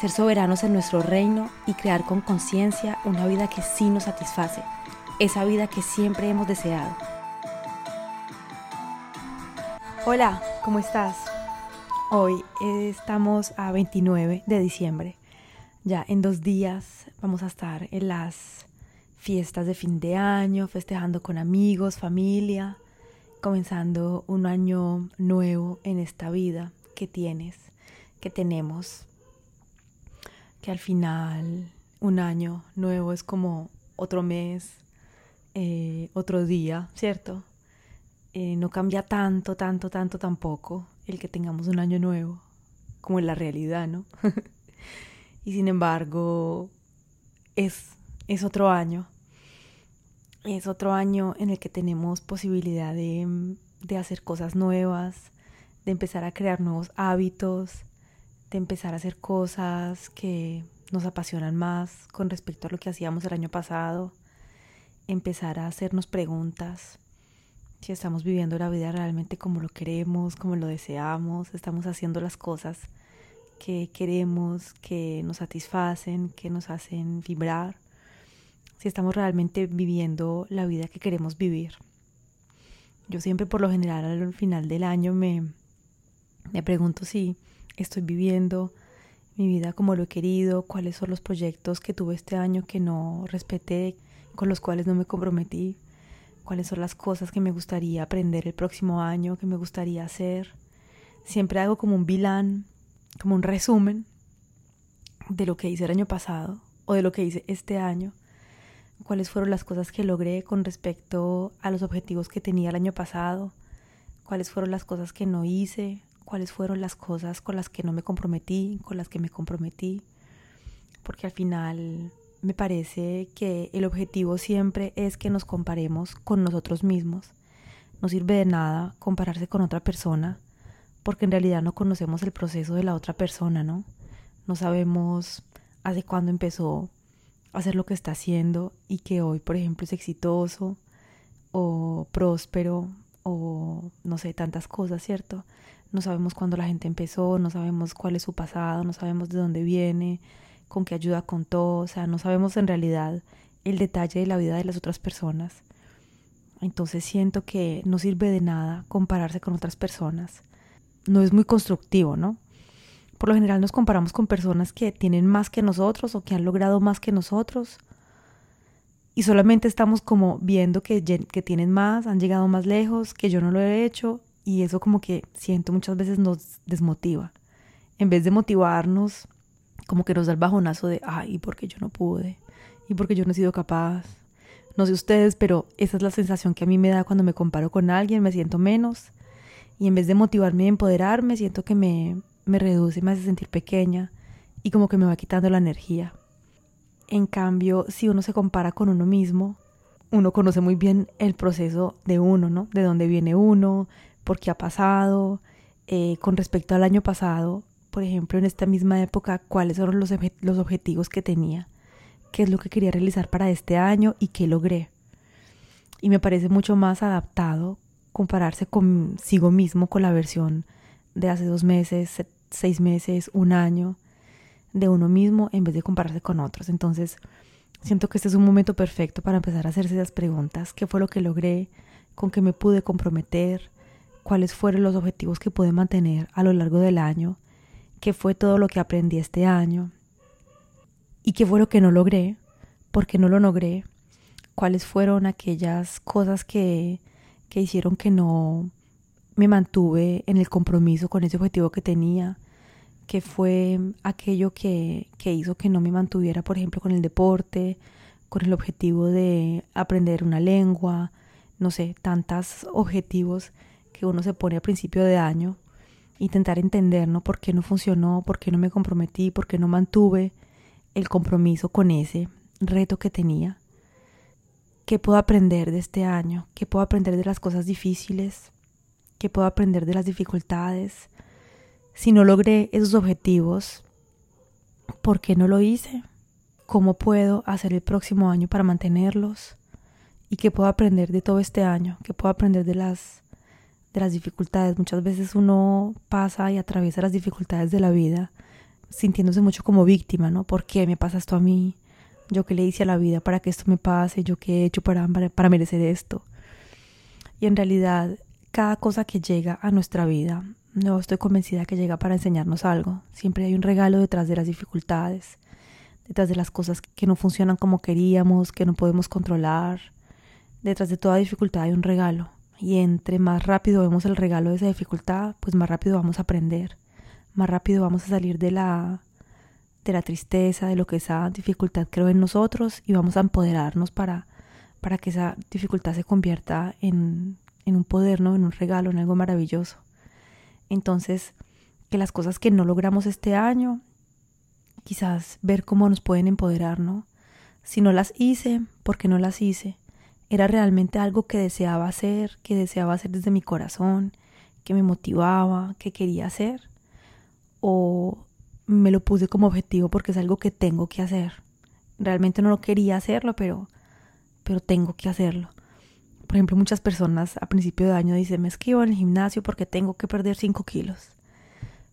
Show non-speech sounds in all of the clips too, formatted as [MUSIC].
ser soberanos en nuestro reino y crear con conciencia una vida que sí nos satisface, esa vida que siempre hemos deseado. Hola, ¿cómo estás? Hoy estamos a 29 de diciembre. Ya en dos días vamos a estar en las fiestas de fin de año, festejando con amigos, familia, comenzando un año nuevo en esta vida que tienes, que tenemos que al final un año nuevo es como otro mes, eh, otro día, ¿cierto? Eh, no cambia tanto, tanto, tanto tampoco el que tengamos un año nuevo, como en la realidad, ¿no? [LAUGHS] y sin embargo, es, es otro año. Es otro año en el que tenemos posibilidad de, de hacer cosas nuevas, de empezar a crear nuevos hábitos, empezar a hacer cosas que nos apasionan más con respecto a lo que hacíamos el año pasado, empezar a hacernos preguntas si estamos viviendo la vida realmente como lo queremos, como lo deseamos, estamos haciendo las cosas que queremos, que nos satisfacen, que nos hacen vibrar, si estamos realmente viviendo la vida que queremos vivir. Yo siempre por lo general al final del año me, me pregunto si estoy viviendo mi vida como lo he querido, cuáles son los proyectos que tuve este año que no respeté, con los cuales no me comprometí, cuáles son las cosas que me gustaría aprender el próximo año, que me gustaría hacer. Siempre hago como un vilán, como un resumen de lo que hice el año pasado o de lo que hice este año, cuáles fueron las cosas que logré con respecto a los objetivos que tenía el año pasado, cuáles fueron las cosas que no hice cuáles fueron las cosas con las que no me comprometí, con las que me comprometí, porque al final me parece que el objetivo siempre es que nos comparemos con nosotros mismos. No sirve de nada compararse con otra persona, porque en realidad no conocemos el proceso de la otra persona, ¿no? No sabemos hace cuándo empezó a hacer lo que está haciendo y que hoy, por ejemplo, es exitoso o próspero o no sé, tantas cosas, ¿cierto? No sabemos cuándo la gente empezó, no sabemos cuál es su pasado, no sabemos de dónde viene, con qué ayuda contó, o sea, no sabemos en realidad el detalle de la vida de las otras personas. Entonces siento que no sirve de nada compararse con otras personas. No es muy constructivo, ¿no? Por lo general nos comparamos con personas que tienen más que nosotros o que han logrado más que nosotros. Y solamente estamos como viendo que, que tienen más, han llegado más lejos, que yo no lo he hecho y eso como que siento muchas veces nos desmotiva. En vez de motivarnos, como que nos da el bajonazo de, ay, ¿y qué yo no pude? ¿Y por qué yo no he sido capaz? No sé ustedes, pero esa es la sensación que a mí me da cuando me comparo con alguien, me siento menos. Y en vez de motivarme y empoderarme, siento que me, me reduce, me hace sentir pequeña y como que me va quitando la energía. En cambio, si uno se compara con uno mismo, uno conoce muy bien el proceso de uno, ¿no? De dónde viene uno, por qué ha pasado, eh, con respecto al año pasado, por ejemplo, en esta misma época, cuáles fueron los, los objetivos que tenía, qué es lo que quería realizar para este año y qué logré. Y me parece mucho más adaptado compararse consigo mismo con la versión de hace dos meses, seis meses, un año de uno mismo en vez de compararse con otros. Entonces, siento que este es un momento perfecto para empezar a hacerse esas preguntas. ¿Qué fue lo que logré? ¿Con qué me pude comprometer? Cuáles fueron los objetivos que pude mantener a lo largo del año, qué fue todo lo que aprendí este año, ¿Y qué fue lo que no logré? ¿Por qué no lo logré? ¿Cuáles fueron aquellas cosas que, que hicieron que no me mantuve en el compromiso con ese objetivo que tenía? ¿Qué fue aquello que, que hizo que no me mantuviera, por ejemplo, con el deporte, con el objetivo de aprender una lengua, no sé, tantos objetivos que uno se pone a principio de año, intentar entender, ¿no? ¿Por qué no funcionó? ¿Por qué no me comprometí? ¿Por qué no mantuve el compromiso con ese reto que tenía? ¿Qué puedo aprender de este año? ¿Qué puedo aprender de las cosas difíciles? ¿Qué puedo aprender de las dificultades? Si no logré esos objetivos, ¿por qué no lo hice? ¿Cómo puedo hacer el próximo año para mantenerlos? ¿Y qué puedo aprender de todo este año? ¿Qué puedo aprender de las de las dificultades. Muchas veces uno pasa y atraviesa las dificultades de la vida sintiéndose mucho como víctima, ¿no? ¿Por qué me pasa esto a mí? ¿Yo qué le hice a la vida para que esto me pase? ¿Yo qué he hecho para, para merecer esto? Y en realidad, cada cosa que llega a nuestra vida, no estoy convencida que llega para enseñarnos algo. Siempre hay un regalo detrás de las dificultades, detrás de las cosas que no funcionan como queríamos, que no podemos controlar. Detrás de toda dificultad hay un regalo. Y entre más rápido vemos el regalo de esa dificultad, pues más rápido vamos a aprender, más rápido vamos a salir de la, de la tristeza, de lo que esa dificultad creó en nosotros y vamos a empoderarnos para, para que esa dificultad se convierta en, en un poder, ¿no? en un regalo, en algo maravilloso. Entonces, que las cosas que no logramos este año, quizás ver cómo nos pueden empoderar, ¿no? Si no las hice, ¿por qué no las hice? Era realmente algo que deseaba hacer, que deseaba hacer desde mi corazón, que me motivaba, que quería hacer, o me lo puse como objetivo porque es algo que tengo que hacer. Realmente no lo quería hacerlo, pero, pero tengo que hacerlo. Por ejemplo, muchas personas a principio de año dicen, me esquivo en el gimnasio porque tengo que perder 5 kilos.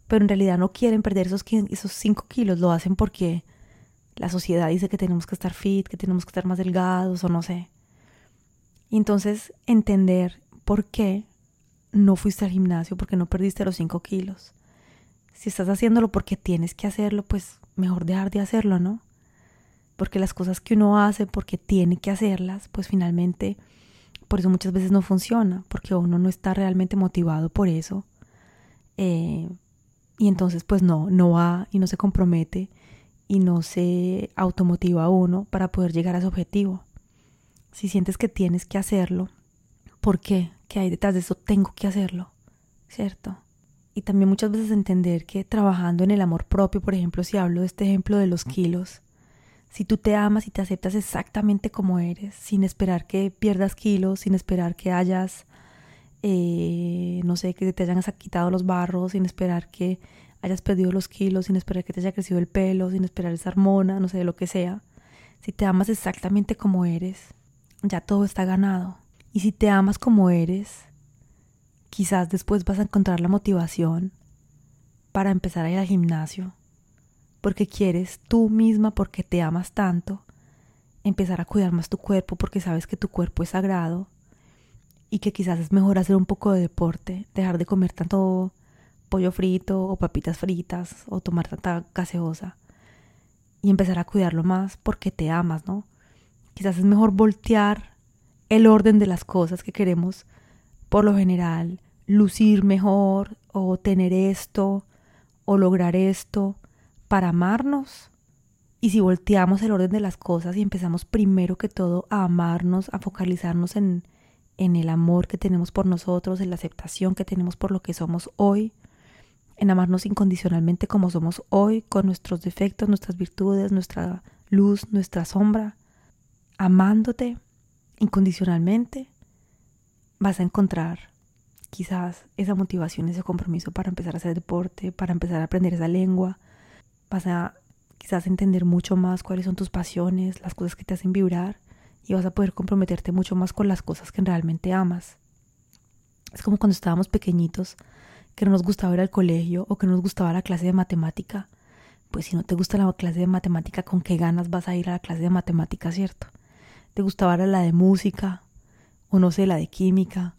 Pero en realidad no quieren perder esos, esos 5 kilos, lo hacen porque la sociedad dice que tenemos que estar fit, que tenemos que estar más delgados o no sé. Y entonces entender por qué no fuiste al gimnasio, porque no perdiste los 5 kilos. Si estás haciéndolo porque tienes que hacerlo, pues mejor dejar de hacerlo, ¿no? Porque las cosas que uno hace porque tiene que hacerlas, pues finalmente, por eso muchas veces no funciona, porque uno no está realmente motivado por eso. Eh, y entonces pues no, no va y no se compromete y no se automotiva a uno para poder llegar a su objetivo si sientes que tienes que hacerlo, ¿por qué? ¿Qué hay detrás de eso? Tengo que hacerlo, ¿cierto? Y también muchas veces entender que trabajando en el amor propio, por ejemplo, si hablo de este ejemplo de los kilos, si tú te amas y te aceptas exactamente como eres, sin esperar que pierdas kilos, sin esperar que hayas, eh, no sé, que te hayan quitado los barros, sin esperar que hayas perdido los kilos, sin esperar que te haya crecido el pelo, sin esperar esa hormona, no sé, lo que sea. Si te amas exactamente como eres, ya todo está ganado. Y si te amas como eres, quizás después vas a encontrar la motivación para empezar a ir al gimnasio, porque quieres tú misma, porque te amas tanto, empezar a cuidar más tu cuerpo, porque sabes que tu cuerpo es sagrado y que quizás es mejor hacer un poco de deporte, dejar de comer tanto pollo frito o papitas fritas o tomar tanta gaseosa y empezar a cuidarlo más porque te amas, ¿no? Quizás es mejor voltear el orden de las cosas que queremos, por lo general, lucir mejor o tener esto o lograr esto para amarnos. Y si volteamos el orden de las cosas y empezamos primero que todo a amarnos, a focalizarnos en, el amor que tenemos por nosotros, en la aceptación que tenemos por lo que somos hoy, en amarnos incondicionalmente como somos hoy, con nuestros defectos, nuestras virtudes, nuestra luz, nuestra sombra, amándote incondicionalmente, vas a encontrar quizás esa motivación, ese compromiso para empezar a hacer deporte, para empezar a aprender esa lengua. Vas a quizás entender mucho más cuáles son tus pasiones, las cosas que te hacen vibrar y vas a poder comprometerte mucho más con las cosas que realmente amas. Es como cuando estábamos pequeñitos, que no nos gustaba ir al colegio o que no nos gustaba la clase de matemática. Pues si no te gusta la clase de matemática, ¿con qué ganas vas a ir a la clase de matemática, cierto? Te gustaba la de música o no sé, la de química.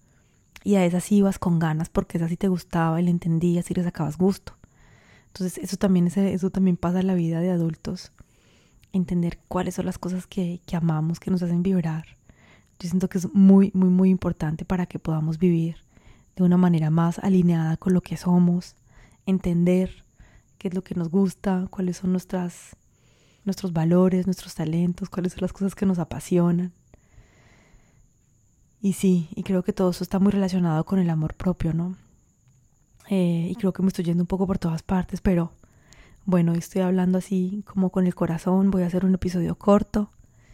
Y a esas ibas con ganas porque esa sí te gustaba y le entendías y le sacabas gusto. Entonces eso también, eso también pasa en la vida de adultos. entender cuáles son las cosas que, que amamos, que nos hacen vibrar. Yo siento que es muy, muy, muy importante para que podamos vivir de una manera más alineada con lo que somos, entender qué es lo que nos gusta, cuáles son nuestras, nuestros valores, nuestros talentos, cuáles son las cosas que nos apasionan. Y sí, y creo que todo eso está muy relacionado con el amor propio, ¿no? Eh, y creo que me estoy yendo un poco por todas partes, pero bueno, estoy hablando así como con el corazón, voy a hacer un episodio corto.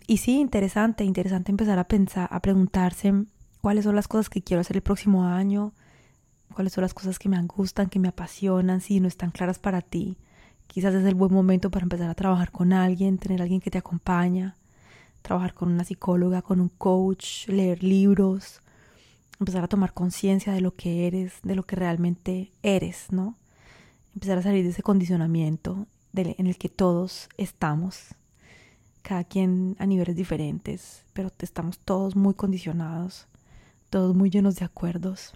Y sí, interesante, interesante empezar a pensar, a preguntarse cuáles son las cosas que quiero hacer el próximo año, cuáles son las cosas que me gustan, que me apasionan, si no están claras para ti. Quizás es el buen momento para empezar a trabajar con alguien, tener alguien que te acompaña, trabajar con una psicóloga, con un coach, leer libros, empezar a tomar conciencia de lo que eres, de lo que realmente eres, ¿no? Empezar a salir de ese condicionamiento en el que todos estamos, cada quien a niveles diferentes, pero estamos todos muy condicionados, todos muy llenos de acuerdos.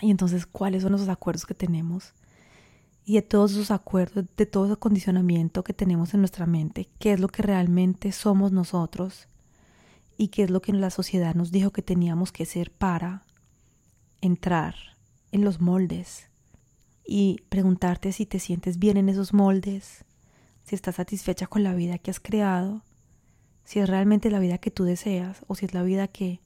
Y entonces, ¿cuáles son esos acuerdos que tenemos? Y de todos esos acuerdos, de todo ese condicionamiento que tenemos en nuestra mente, ¿qué es lo que realmente somos nosotros? ¿Y qué es lo que la sociedad nos dijo que teníamos que ser para entrar en los moldes y preguntarte si te sientes bien en esos moldes, si estás satisfecha con la vida que has creado, si es realmente la vida que tú deseas o si es la vida que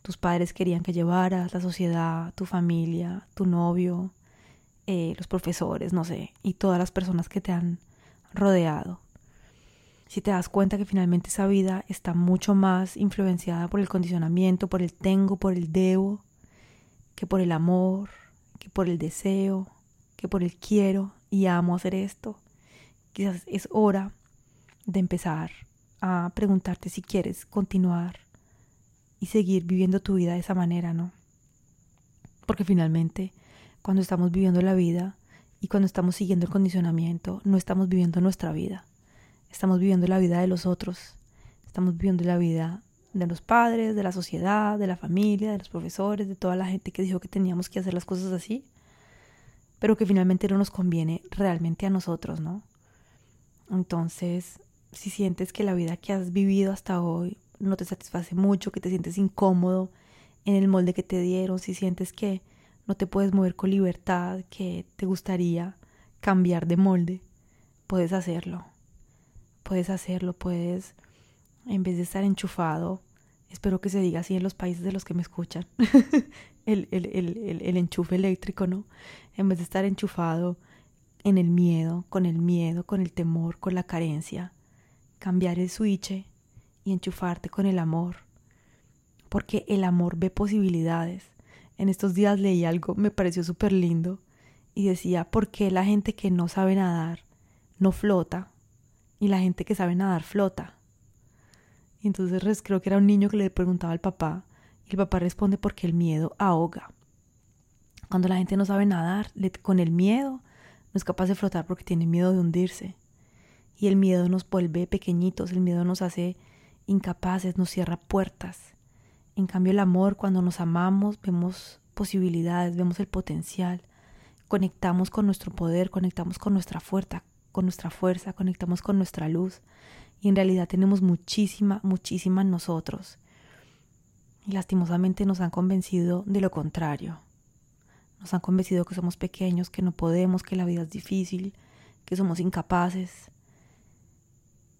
tus padres querían que llevaras, la sociedad, tu familia, tu novio, eh, los profesores, no sé, y todas las personas que te han rodeado. Si te das cuenta que finalmente esa vida está mucho más influenciada por el condicionamiento, por el tengo, por el debo, que por el amor, que por el deseo, que por el quiero y amo hacer esto. Quizás es hora de empezar a preguntarte si quieres continuar y seguir viviendo tu vida de esa manera, ¿no? Porque finalmente, cuando estamos viviendo la vida y cuando estamos siguiendo el condicionamiento, no estamos viviendo nuestra vida. Estamos viviendo la vida de los otros. Estamos viviendo la vida de los padres, de la sociedad, de la familia, de los profesores, de toda la gente que dijo que teníamos que hacer las cosas así, pero que finalmente no nos conviene realmente a nosotros, ¿no? Entonces, si sientes que la vida que has vivido hasta hoy no te satisface mucho, que te sientes incómodo en el molde que te dieron, si sientes que no te puedes mover con libertad, que te gustaría cambiar de molde, puedes hacerlo. Puedes hacerlo, puedes en vez de estar enchufado, espero que se diga así en los países de los que me escuchan, [LAUGHS] el, el, el, el, enchufe eléctrico, ¿no? En vez de estar enchufado en el miedo, con el miedo, con el temor, con la carencia, cambiar el switch y enchufarte con el amor, porque el amor ve posibilidades. En estos días leí algo, me pareció súper lindo, y decía, ¿por qué la gente que no sabe nadar no flota y la gente que sabe nadar flota? Y entonces creo que era un niño que le preguntaba al papá y el papá responde porque el miedo ahoga. Cuando la gente no sabe nadar, con el miedo no es capaz de flotar porque tiene miedo de hundirse. Y el miedo nos vuelve pequeñitos, el miedo nos hace incapaces, nos cierra puertas. En cambio el amor, cuando nos amamos, vemos posibilidades, vemos el potencial, conectamos con nuestro poder, conectamos con nuestra fuerza, con nuestra fuerza, conectamos con nuestra luz y en realidad tenemos muchísima, muchísima en nosotros. Y lastimosamente nos han convencido de lo contrario. Nos han convencido que somos pequeños, que no podemos, que la vida es difícil, que somos incapaces.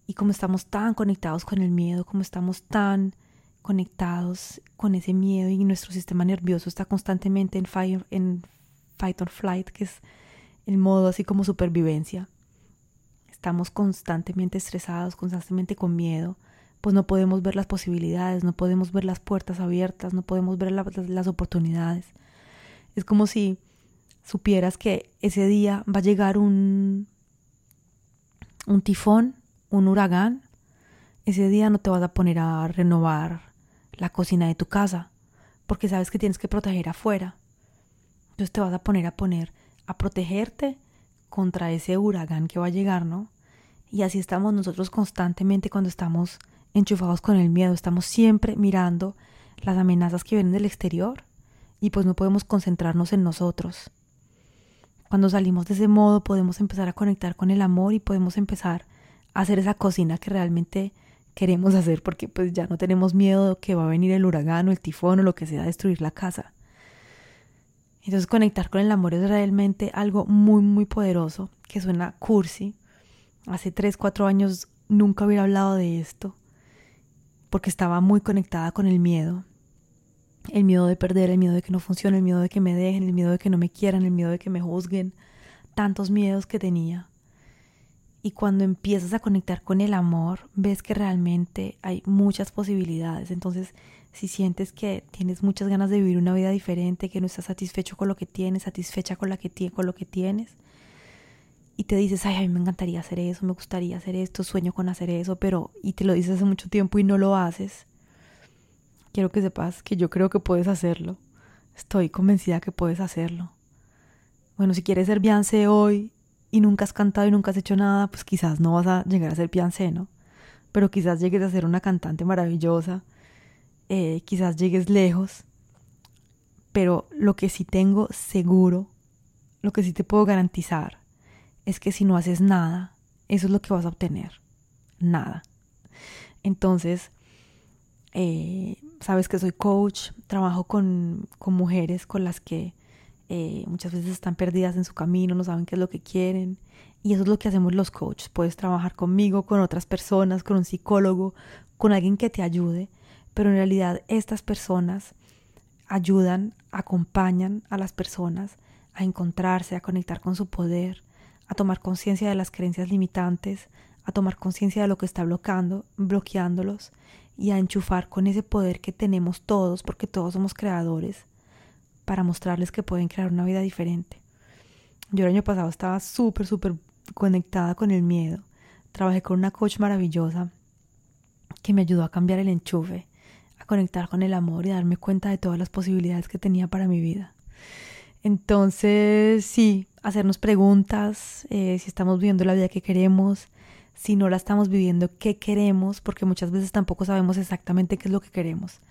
Y como estamos tan conectados con el miedo, como estamos tan conectados con ese miedo y nuestro sistema nervioso está constantemente en, fire, en fight or flight, que es el modo así como supervivencia, estamos constantemente estresados, constantemente con miedo, pues no podemos ver las posibilidades, no podemos ver las puertas abiertas, no podemos ver las oportunidades. Es como si supieras que ese día va a llegar un, un tifón, un huracán, ese día no te vas a poner a renovar la cocina de tu casa, porque sabes que tienes que proteger afuera. Entonces te vas a poner a poner a protegerte contra ese huracán que va a llegar, ¿no? Y así estamos nosotros constantemente cuando estamos enchufados con el miedo, estamos siempre mirando las amenazas que vienen del exterior y pues no podemos concentrarnos en nosotros. Cuando salimos de ese modo podemos empezar a conectar con el amor y podemos empezar hacer esa cocina que realmente queremos hacer porque pues ya no tenemos miedo que va a venir el huracán o el tifón o lo que sea a destruir la casa. Entonces conectar con el amor es realmente algo muy muy poderoso que suena cursi. Hace 3, 4 años nunca hubiera hablado de esto porque estaba muy conectada con el miedo. El miedo de perder, el miedo de que no funcione, el miedo de que me dejen, el miedo de que no me quieran, el miedo de que me juzguen. Tantos miedos que tenía. Y cuando empiezas a conectar con el amor, ves que realmente hay muchas posibilidades. Entonces, si sientes que tienes muchas ganas de vivir una vida diferente, que no estás satisfecho con lo que tienes, satisfecha con, la que, con lo que tienes, y te dices, ay, a mí me encantaría hacer eso, me gustaría hacer esto, sueño con hacer eso, pero, y te lo dices hace mucho tiempo y no lo haces, quiero que sepas que yo creo que puedes hacerlo. Estoy convencida que puedes hacerlo. Bueno, si quieres ser Beyoncé hoy y nunca has cantado y nunca has hecho nada, pues quizás no vas a llegar a ser Beyoncé, ¿no? Pero quizás llegues a ser una cantante maravillosa, eh, quizás llegues lejos, pero lo que sí tengo seguro, lo que sí te puedo garantizar, es que si no haces nada, eso es lo que vas a obtener. Nada. Entonces, eh, sabes que soy coach, trabajo con, con mujeres con las que eh, muchas veces están perdidas en su camino, no saben qué es lo que quieren. Y eso es lo que hacemos los coaches. Puedes trabajar conmigo, con otras personas, con un psicólogo, con alguien que te ayude, pero en realidad estas personas ayudan, acompañan a las personas a encontrarse, a conectar con su poder, a tomar conciencia de las creencias limitantes, a tomar conciencia de lo que está bloqueando, bloqueándolos y a enchufar con ese poder que tenemos todos, porque todos somos creadores, para mostrarles que pueden crear una vida diferente. Yo el año pasado estaba súper, súper conectada con el miedo. Trabajé con una coach maravillosa que me ayudó a cambiar el enchufe, a conectar con el amor y darme cuenta de todas las posibilidades que tenía para mi vida. Entonces, sí, hacernos preguntas, eh, si estamos viviendo la vida que queremos, si no la estamos viviendo, qué queremos, porque muchas veces tampoco sabemos exactamente qué es lo que queremos.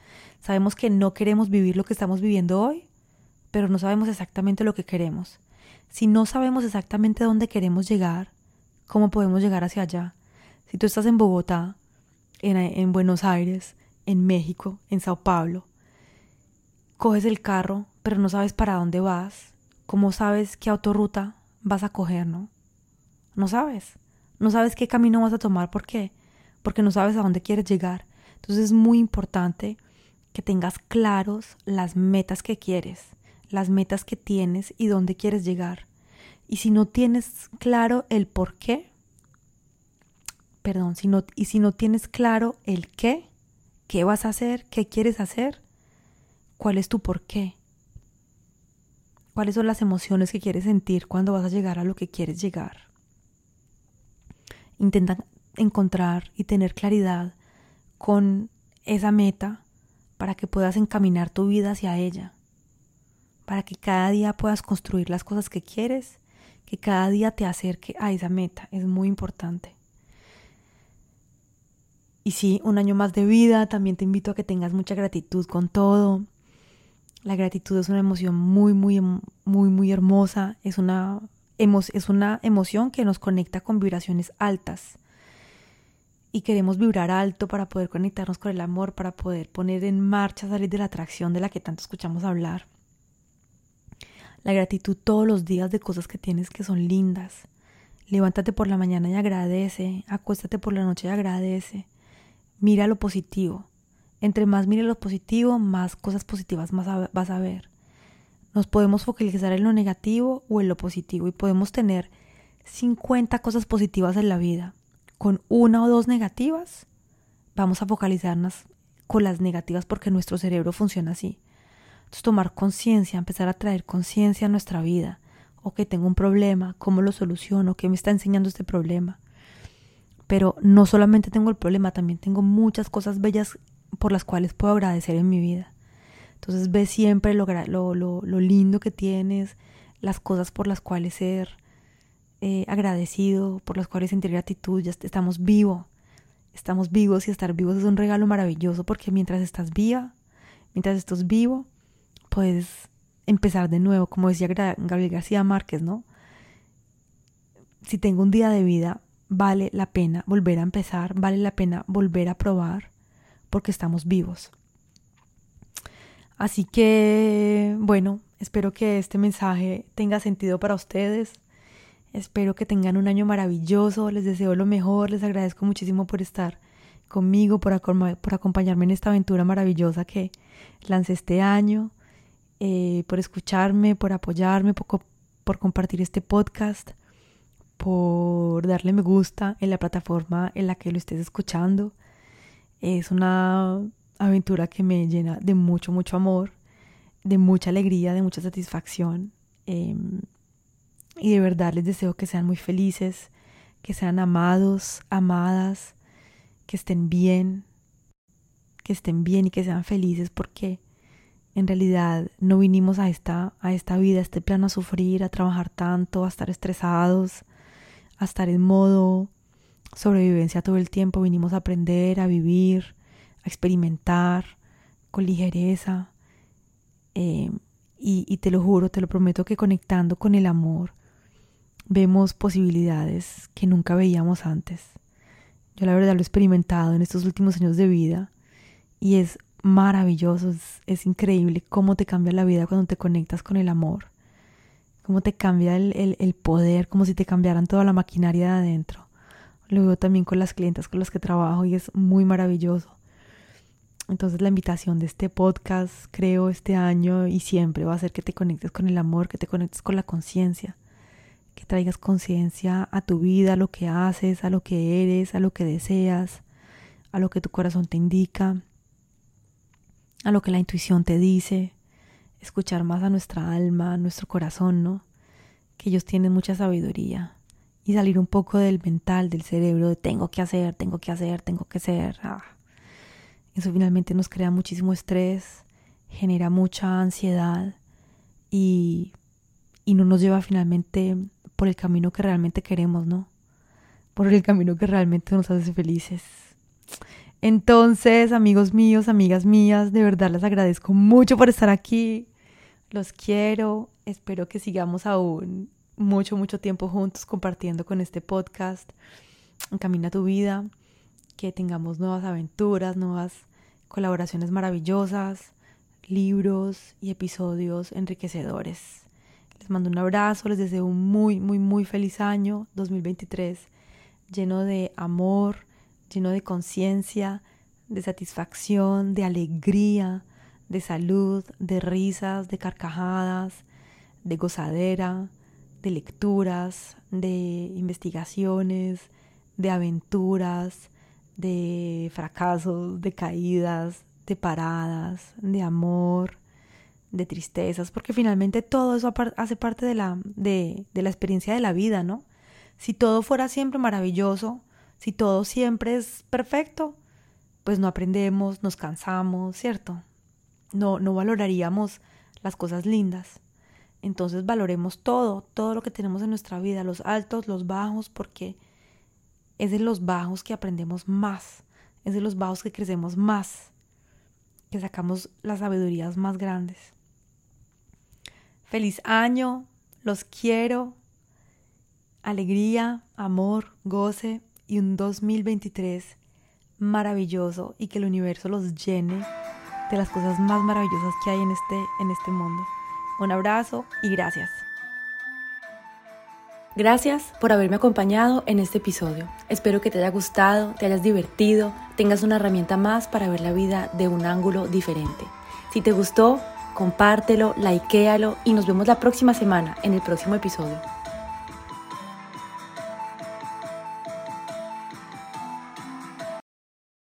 Sabemos que no queremos vivir lo que estamos viviendo hoy, pero no sabemos exactamente lo que queremos. Si no sabemos exactamente dónde queremos llegar, ¿cómo podemos llegar hacia allá? Si tú estás en Bogotá, en, en Buenos Aires, en México, en Sao Paulo, coges el carro, pero no sabes para dónde vas, ¿cómo sabes qué autorruta vas a coger, no? No sabes. No sabes qué camino vas a tomar, ¿por qué? Porque no sabes a dónde quieres llegar. Entonces es muy importante que tengas claros las metas que quieres las metas que tienes y dónde quieres llegar. Y si no tienes claro el por qué, perdón, si no, y si no tienes claro el qué, qué vas a hacer, qué quieres hacer, cuál es tu por qué, cuáles son las emociones que quieres sentir cuando vas a llegar a lo que quieres llegar. Intenta encontrar y tener claridad con esa meta para que puedas encaminar tu vida hacia ella para que cada día puedas construir las cosas que quieres, que cada día te acerque a esa meta. Es muy importante. Y sí, un año más de vida, también te invito a que tengas mucha gratitud con todo. La gratitud es una emoción muy, muy, muy, muy hermosa. Es una, es una emoción que nos conecta con vibraciones altas. Y queremos vibrar alto para poder conectarnos con el amor, para poder poner en marcha, salir de la atracción de la que tanto escuchamos hablar. La gratitud todos los días de cosas que tienes que son lindas. Levántate por la mañana y agradece, acuéstate por la noche y agradece. Mira lo positivo. Entre más mire lo positivo, más cosas positivas vas a ver. Nos podemos focalizar en lo negativo o en lo positivo y podemos tener 50 cosas positivas en la vida. Con una o dos negativas, vamos a focalizarnos con las negativas porque nuestro cerebro funciona así. Entonces tomar conciencia, empezar a traer conciencia a nuestra vida. O que tengo un problema, cómo lo soluciono, qué me está enseñando este problema. Pero no solamente tengo el problema, también tengo muchas cosas bellas por las cuales puedo agradecer en mi vida. Entonces ve siempre lo, lindo que tienes, las cosas por las cuales ser eh, agradecido, por las cuales sentir gratitud, ya estamos vivos. Estamos vivos y estar vivos es un regalo maravilloso porque mientras estás viva, mientras estás vivo, puedes empezar de nuevo, como decía Gabriel García Márquez, ¿no? Si tengo un día de vida, vale la pena volver a empezar, vale la pena volver a probar, porque estamos vivos. Así que, bueno, espero que este mensaje tenga sentido para ustedes. Espero que tengan un año maravilloso, les deseo lo mejor, les agradezco muchísimo por estar conmigo, por, por acompañarme en esta aventura maravillosa que lancé este año, eh, por escucharme, por apoyarme, por, por compartir este podcast, por darle me gusta en la plataforma en la que lo estés escuchando. Es una aventura que me llena de mucho, mucho amor, de mucha alegría, de mucha satisfacción. Em, y de verdad les deseo que sean muy felices, que sean amados, amadas, que estén bien, que estén bien y que sean felices porque en realidad no vinimos a esta, a esta vida, a este plano a sufrir, a trabajar tanto, a estar estresados, a estar en modo sobrevivencia todo el tiempo. Vinimos a aprender, a vivir, a experimentar con ligereza. Eh, y, y te lo juro, te lo prometo que conectando con el amor vemos posibilidades que nunca veíamos antes. Yo la verdad lo he experimentado en estos últimos años de vida y es maravilloso, es, increíble cómo te cambia la vida cuando te conectas con el amor, cómo te cambia el, poder, como si te cambiaran toda la maquinaria de adentro. Lo veo también con las clientas con las que trabajo y es muy maravilloso. Entonces la invitación de este podcast, creo, este año y siempre va a ser que te conectes con el amor, que te conectes con la conciencia, que traigas conciencia a tu vida, a lo que haces, a lo que eres, a lo que deseas, a lo que tu corazón te indica, a lo que la intuición te dice, escuchar más a nuestra alma, a nuestro corazón, ¿no? Que ellos tienen mucha sabiduría y salir un poco del mental, del cerebro, de tengo que hacer, tengo que hacer, tengo que ser. Ah. Eso finalmente nos crea muchísimo estrés, genera mucha ansiedad y, y no nos lleva finalmente por el camino que realmente queremos, ¿no? Por el camino que realmente nos hace felices. Entonces, amigos míos, amigas mías, de verdad les agradezco mucho por estar aquí. Los quiero. Espero que sigamos aún mucho, mucho tiempo juntos compartiendo con este podcast. Encamina tu vida. Que tengamos nuevas aventuras, nuevas colaboraciones maravillosas, libros y episodios enriquecedores. Les mando un abrazo, les deseo un muy, muy, muy feliz año 2023, lleno de amor, lleno de conciencia, de satisfacción, de alegría, de salud, de risas, de carcajadas, de gozadera, de lecturas, de investigaciones, de aventuras, de fracasos, de caídas, de paradas, de amor, de tristezas, porque finalmente todo eso hace parte de la, de, de la experiencia de la vida, ¿no? Si todo fuera siempre maravilloso, si todo siempre es perfecto, pues no aprendemos, nos cansamos, ¿cierto? No, no valoraríamos las cosas lindas. Entonces valoremos todo, todo lo que tenemos en nuestra vida, los altos, los bajos, porque es de los bajos que aprendemos más, es de los bajos que crecemos más, que sacamos las sabidurías más grandes. Feliz año, los quiero. Alegría, amor, goce y un 2023 maravilloso y que el universo los llene de las cosas más maravillosas que hay en este, en este mundo. Un abrazo y gracias. Gracias por haberme acompañado en este episodio. Espero que te haya gustado, te hayas divertido, tengas una herramienta más para ver la vida de un ángulo diferente. Si te gustó, compártelo, likeéalo y nos vemos la próxima semana en el próximo episodio.